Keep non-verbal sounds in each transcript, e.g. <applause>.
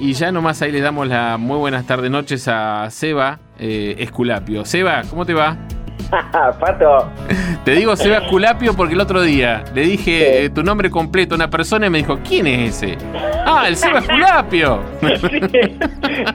Y ya nomás ahí le damos las muy buenas tardes, noches a Seba eh, Esculapio. Seba, ¿cómo te va? <laughs> Pato. Te digo Seba Esculapio porque el otro día le dije eh, tu nombre completo a una persona y me dijo, ¿quién es ese? Ah, el Seba Esculapio. <laughs> sí,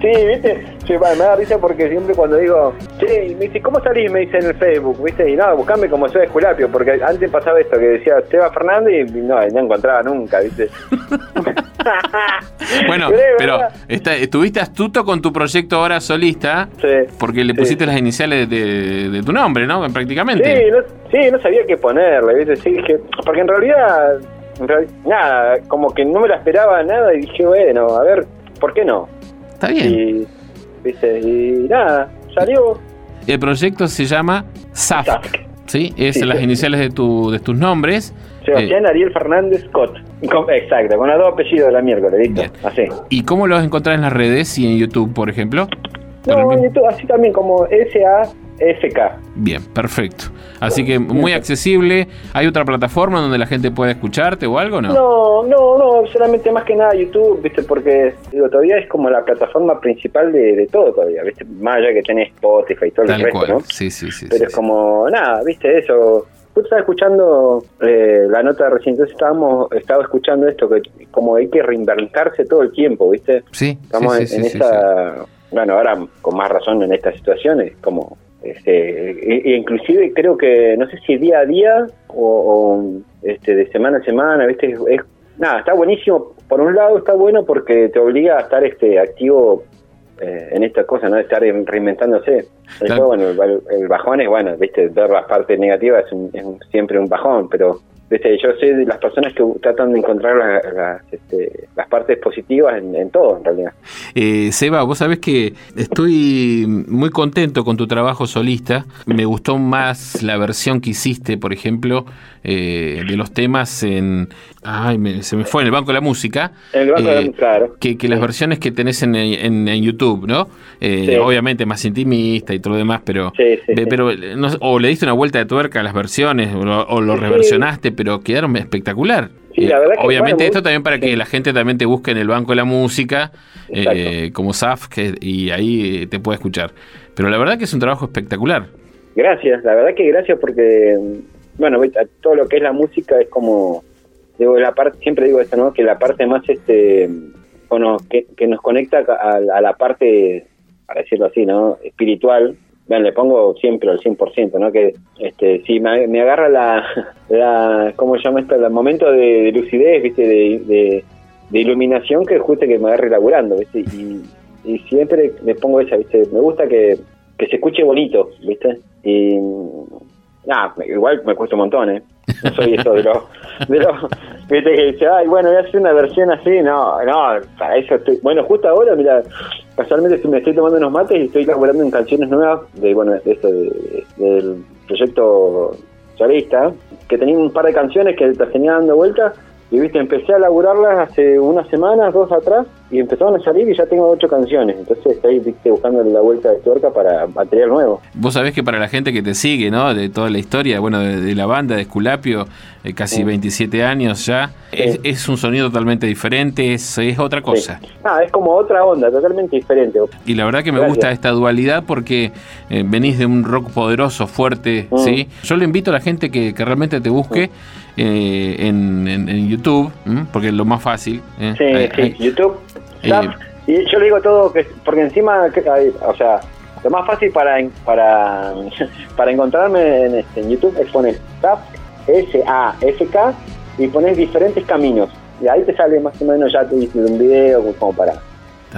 sí, viste, sí, me da risa porque siempre cuando digo, che, me dice, ¿cómo salís? Me dice en el Facebook, viste, y no, buscame como Seba Esculapio, porque antes pasaba esto que decía Seba Fernández y no, no encontraba nunca, viste. <laughs> <laughs> bueno, pero estuviste astuto con tu proyecto ahora solista, sí, porque le pusiste las iniciales de, de, tu nombre, ¿no? Prácticamente. Sí, no, sí, no sabía qué ponerle, ¿viste? Sí, que, porque en realidad, en realidad, nada, como que no me la esperaba nada y dije, bueno, a ver, ¿por qué no? Está bien. Y, ¿viste? y nada, salió. El proyecto se llama SAFC. ¿Sí? Es Sí, las iniciales de, tu, de tus nombres. Sebastián Ariel Fernández Scott. Con- exacto, con los dos apellidos de la miércoles, ¿listo? Así. ¿Y cómo lo vas a encontrar en las redes y en YouTube, por ejemplo? No, en YouTube, así también como S-A-F-K. Bien, perfecto. Así que muy accesible. ¿Hay otra plataforma donde la gente pueda escucharte o algo? No. No, no, no, solamente más que nada YouTube, ¿viste? Porque digo, todavía es como la plataforma principal de, de todo todavía, ¿viste? Más allá que tenés Spotify y todo Tal el resto, cual. ¿no? Sí, sí, sí. Pero sí, es sí. como, nada, ¿viste? Eso. Justo estaba escuchando eh, la nota recién, entonces estábamos, estaba escuchando esto, que como hay que reinventarse todo el tiempo, ¿viste? Sí, Estamos sí, sí, en, en sí, sí, esa, bueno, ahora con más razón en estas situaciones, como, este, e- e inclusive creo que, no sé si día a día o, o, este, de semana a semana, ¿viste? Es, es- nada, está buenísimo. Por un lado está bueno porque te obliga a estar este activo eh, en esta cosa, ¿no? De estar en- reinventándose. Claro. bueno, el, el bajón es, bueno, ¿viste? Ver las partes negativas es, un- es un- siempre un bajón, pero... ¿viste? Yo sé de las personas que tratan de encontrar las, las, este, las partes positivas en, en todo, en realidad. Eh, Seba, vos sabés que estoy muy contento con tu trabajo solista. Me gustó más la versión que hiciste, por ejemplo, eh, de los temas en. Ay, me- se me fue en el Banco de la Música. En el Banco de la eh, Música, claro. Que, que las versiones que tenés en, en- en YouTube, ¿no? Eh, Sí. Obviamente más intimista y todo lo demás, pero. Sí, pero eh, no o le diste una vuelta de tuerca a las versiones, o, lo- o lo reversionaste, pero quedaron espectacular. Sí, la Eh, verdad que, obviamente bueno, esto muy- también para que la gente también te busque en el banco de la música, eh, como SAF, que, y ahí te puede escuchar. Pero la verdad que es un trabajo espectacular. Gracias, la verdad que gracias porque, mm, bueno, todo lo que es la música es como, digo, la parte, siempre digo esto, ¿no? Que la parte más, este, bueno, que, nos conecta a, la parte, para decirlo así, ¿no? Espiritual. Bueno, le pongo siempre al 100%, ¿no? Que, este, si me, agarra la, <laughs> la, ¿cómo se llama esto? El momento de, de lucidez, ¿viste? De, de, de iluminación que justo que me agarre laburando, ¿viste? Y, y siempre le pongo esa, ¿viste? Me gusta que, que se escuche bonito, ¿viste? Y nada, igual me cuesta un montón, ¿eh? Soy eso de los, de los, ¿viste? Que dice, ay, bueno, voy a hacer una versión así, no, no, para eso estoy, bueno, justo ahora, mira, casualmente me estoy tomando unos mates y estoy laburando en canciones nuevas de, bueno, de esto, de- del proyecto solista, que tenía un par de canciones que las tenía dando vueltas y viste, empecé a laburarlas hace unas semanas, dos atrás, y empezaron a salir y ya tengo ocho canciones. Entonces estoy viste, buscando la vuelta de tuerca para material nuevo. Vos sabés que para la gente que te sigue, ¿no? De toda la historia, bueno, de, de la banda de Esculapio, eh, casi Sí. 27 años ya, es, es un sonido totalmente diferente, es, es otra cosa. Sí. Ah, es como otra onda, totalmente diferente. Y la verdad que me Gracias. gusta esta dualidad porque eh, venís de un rock poderoso, fuerte, Mm. ¿sí? Yo le invito a la gente que, que realmente te busque eh, en, en- en YouTube, ¿m? porque es lo más fácil. Sí, Hay- sí, hay- YouTube, Zap, y yo le digo todo, que porque encima, que hay- o sea, lo más fácil para para, <laughs> para encontrarme en, este, en YouTube es poner Zap, S-A-F-K, y pones diferentes caminos. Y ahí te sale más o menos ya te dice un video como para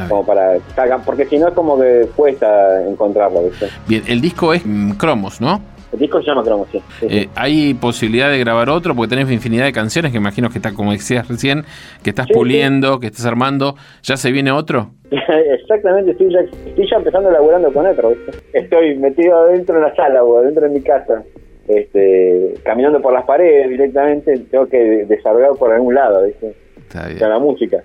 como para porque si no es como que cuesta encontrarlo, ¿viste? Bien, el disco es mm, Cromos, ¿no? El disco se llama sí. sí. Eh, ¿Hay posibilidad de grabar otro? Porque tenés infinidad de canciones que imagino que está, como decías recién, que estás Sí, puliendo, que estás armando. ¿Ya se viene otro? <laughs> Exactamente, estoy ya, estoy ya empezando laburando con otro. Estoy metido adentro de la sala o adentro de mi casa, este, caminando por las paredes directamente, tengo que desarrollar por algún lado, ¿viste? Está bien. Con la música.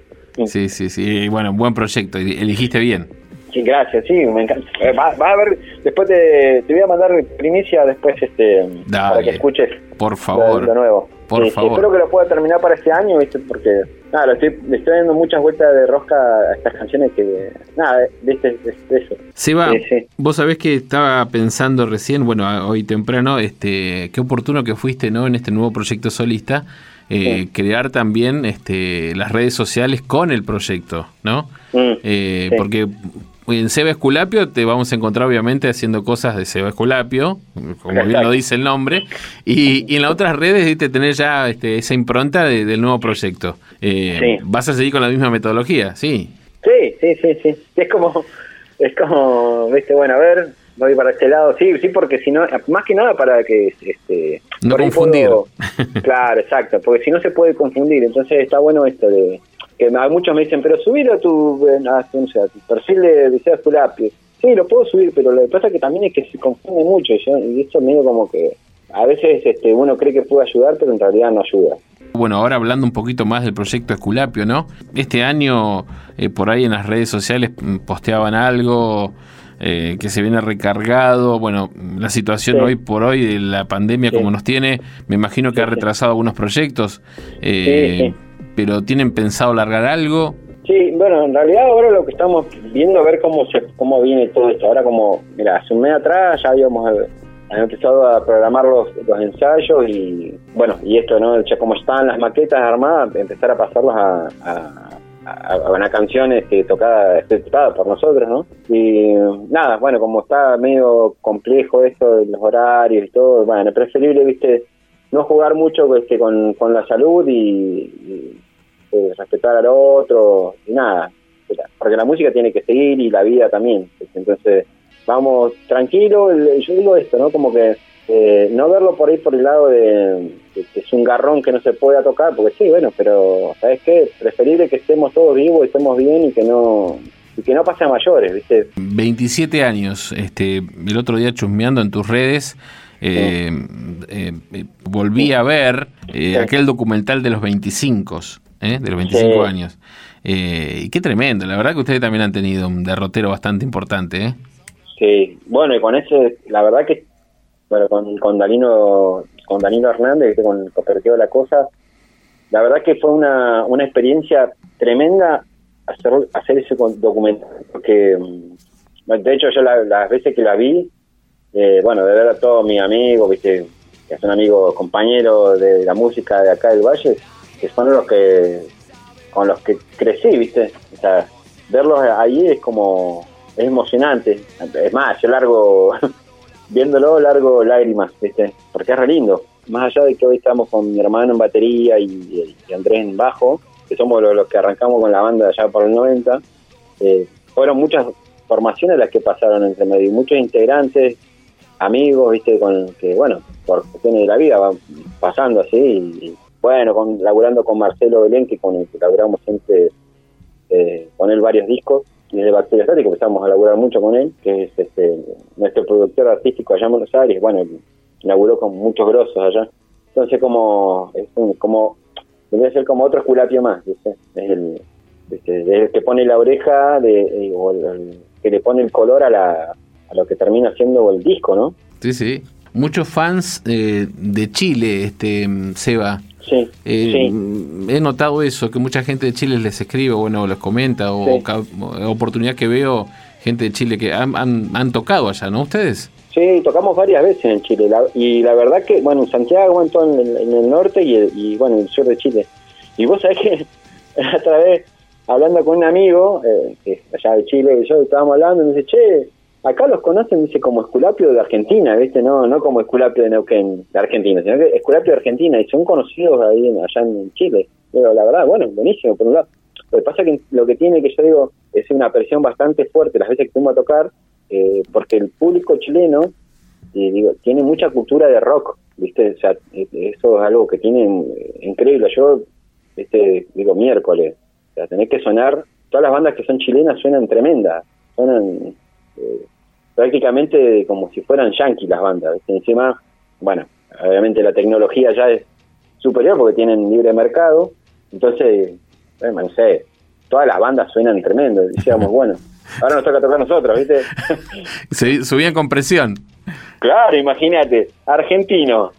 Sí, sí, sí. Bueno, buen proyecto. Eligiste bien. Sí, gracias, sí, me encanta. Eh, va, a ver, después te, te voy a mandar primicia después este para que escuches. Por favor. De, nuevo. Por favor. espero que lo pueda terminar para este año, ¿viste? Porque, nada, lo estoy, le estoy dando muchas vueltas de rosca a estas canciones que, nada, ¿viste? Es, eso. Seba, vos sabés que estaba pensando recién, bueno, hoy temprano, este, qué oportuno que fuiste, ¿no? En este nuevo proyecto solista. Eh, crear también este, las redes sociales con el proyecto, ¿no? Mm, eh, porque en Seba Esculapio te vamos a encontrar obviamente haciendo cosas de Seba Esculapio, como bien lo dice el nombre, y, en las otras redes te tener ya este, esa impronta del nuevo proyecto. Eh, ¿Vas a seguir con la misma metodología? Sí. Sí, sí, sí, sí. Es como, es como, viste, bueno, a ver, voy para este lado, sí, sí, porque si no, más que nada para que, este... No confundir. <laughs> claro, exacto, porque si no se puede confundir, entonces está bueno esto de que muchos me dicen, pero subilo a tu, a, tu perfil de, de tu lápiz. Sí, lo puedo subir, pero lo que pasa que también es que se confunde mucho y esto medio como que a veces este, uno cree que puede ayudar, pero en realidad no ayuda. Bueno, ahora hablando un poquito más del proyecto Esculapio, ¿no? Este año eh, por ahí en las redes sociales mm, posteaban algo eh, que se viene recargado. Bueno, la situación hoy por hoy de la pandemia como nos tiene, me imagino que ha retrasado algunos proyectos. Eh, pero ¿tienen pensado largar algo? Sí, bueno, en realidad ahora lo que estamos viendo a ver cómo se cómo viene todo esto. Ahora como, mira, hace un mes atrás ya habíamos eh, empezado a programar los, los ensayos y bueno, y esto, ¿no? Ya como están las maquetas armadas, empezar a pasarlos a, a, una canción este, tocada, ejecutada por nosotros, ¿no? Y nada, bueno, como está medio complejo esto de los horarios y todo, bueno, es preferible, viste, no jugar mucho este, con, con la salud y, eh, respetar al otro y nada, porque la música tiene que seguir y la vida también. Entonces, vamos tranquilo, yo digo esto, ¿no? Como que eh, no verlo por ahí por el lado de, que es un garrón que no se pueda tocar, porque sí, bueno, pero ¿sabes qué? Preferible que estemos todos vivos y estemos bien y que no y que no pase a mayores, ¿viste? 27 años, este, el otro día chusmeando en tus redes, eh, eh, volví a ver eh, aquel documental de los 25, de los 25 años. y qué tremendo, la verdad que ustedes también han tenido un derrotero bastante importante. Sí, bueno, y con ese, la verdad que, bueno, con, con Danilo, con Danilo Hernández, con convirtió la cosa, la verdad que fue una, una experiencia tremenda hacer, hacer ese documental, porque mm, de hecho yo las veces que la vi, eh, bueno, de ver a todos mis amigos, viste, que son amigos, compañeros de la música de acá del Valle, que son los que, con los que crecí, viste, o sea, verlos ahí es como, es emocionante, es más, yo largo, <laughs> viéndolo, largo lágrimas, viste, porque es re lindo, más allá de que hoy estamos con mi hermano en batería y, Andrés en bajo, que somos los, que arrancamos con la banda allá por el 90, eh, fueron muchas formaciones las que pasaron entre medio, muchos integrantes, amigos, viste, con que, bueno, por cuestiones de la vida van pasando así, y, bueno, con, laburando con Marcelo Belén, que con el que laburamos siempre, eh, con él varios discos, desde Bacteria Estática empezamos a laburar mucho con él, que es este, nuestro productor artístico allá en Buenos Aires, bueno, laburó con muchos grosos allá. Entonces como, como, debe ser como otro esculapio más, ¿viste? Es el, que pone la oreja, de, eh, que le pone el color a la a lo que termina siendo el disco, ¿no? Sí, sí. Muchos fans eh, de Chile, este Seba. Sí, eh, He notado eso, que mucha gente de Chile les escribe, bueno, les comenta, o oportunidad que veo, gente de Chile que han, han, tocado allá, ¿no? ¿Ustedes? Sí, tocamos varias veces en Chile, y la verdad que, bueno, en Santiago, en, todo en, el, norte y, y, bueno, en el sur de Chile. Y vos sabés que <laughs> otra vez, hablando con un amigo, eh, que allá de Chile, y yo estábamos hablando, y me dice, che, acá los conocen, dice, como Esculapio de Argentina, ¿viste? No no como Esculapio de Neuquén, de Argentina, sino que Esculapio de Argentina, y son conocidos ahí allá en Chile. Pero la verdad, bueno, buenísimo, por un lado. Lo que pasa que lo que tiene, que yo digo, es una presión bastante fuerte las veces que fuimos a tocar, eh, porque el público chileno, eh, digo, tiene mucha cultura de rock, ¿viste? O sea, eh, eso es algo que tienen increíble. Yo, este, digo, miércoles, o sea, tenés que sonar, todas las bandas que son chilenas suenan tremendas, suenan eh, prácticamente como si fueran yankees las bandas. Encima, bueno, obviamente la tecnología ya es superior porque tienen libre mercado, entonces, bueno, no sé, todas las bandas suenan tremendo. Decíamos, bueno, ahora nos toca tocar nosotros, ¿viste? <laughs> Se, subían con presión. Claro, imagínate, argentino.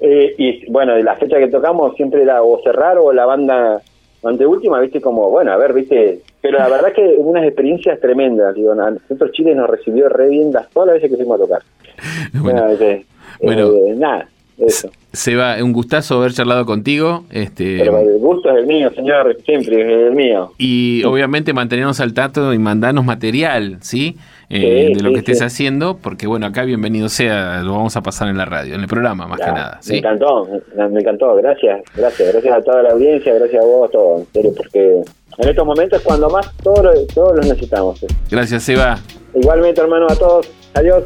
Eh, y bueno, de la fecha que tocamos siempre era o cerrar o la banda anteúltima, ¿viste? Como, bueno, a ver, ¿viste? Pero la verdad que unas experiencias tremendas. Digo, nosotros Chile nos recibió re bien las, todas las veces que fuimos a tocar. <laughs> Bueno, eh, nada, eso. Seba, un gustazo haber charlado contigo. Este, Pero el gusto es el mío, señor, siempre es el mío. Y obviamente mantenernos al tanto y mandarnos material, ¿sí? Eh, de lo que estés haciendo, porque bueno, acá bienvenido sea, lo vamos a pasar en la radio, en el programa más que nada. Me encantó, me, encantó, gracias, gracias, gracias a toda la audiencia, gracias a vos, todo, en serio, porque en estos momentos cuando más todos todos los necesitamos. Gracias, Seba. Igualmente, hermano, a todos. Adiós.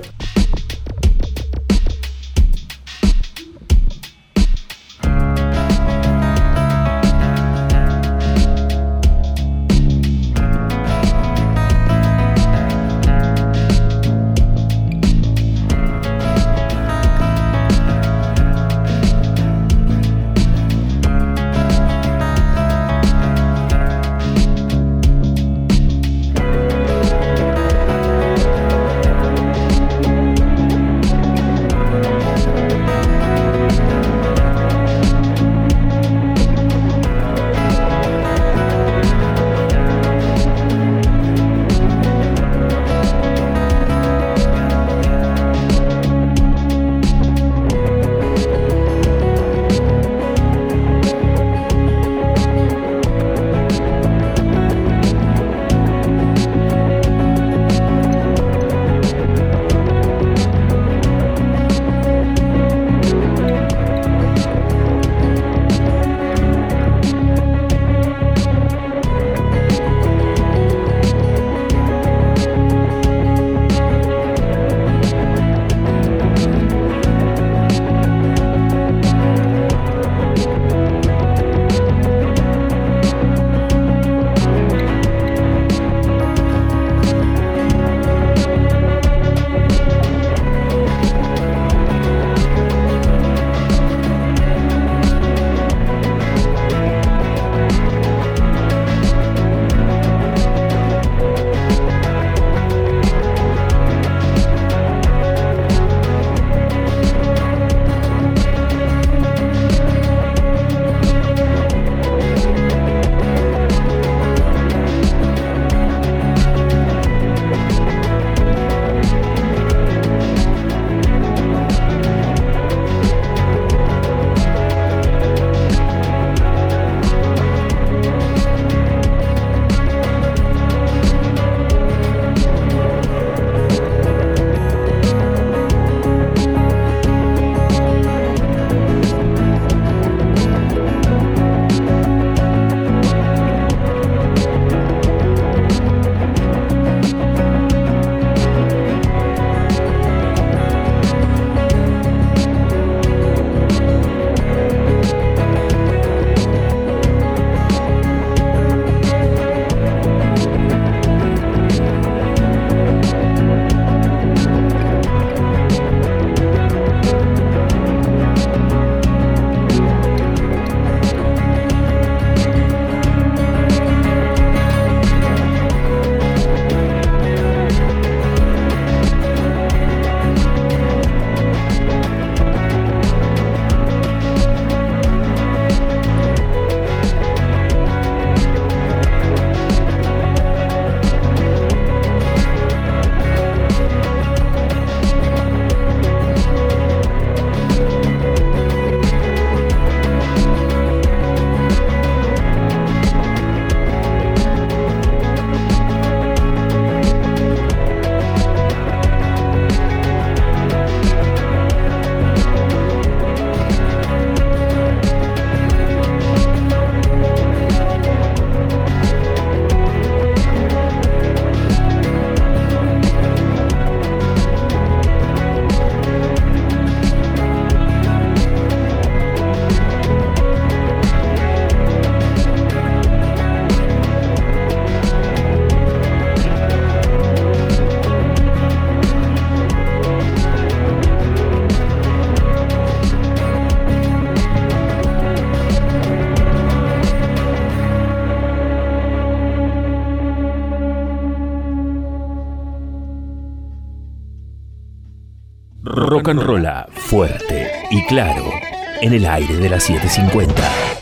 Rock and rolla fuerte y claro en el aire de las 750.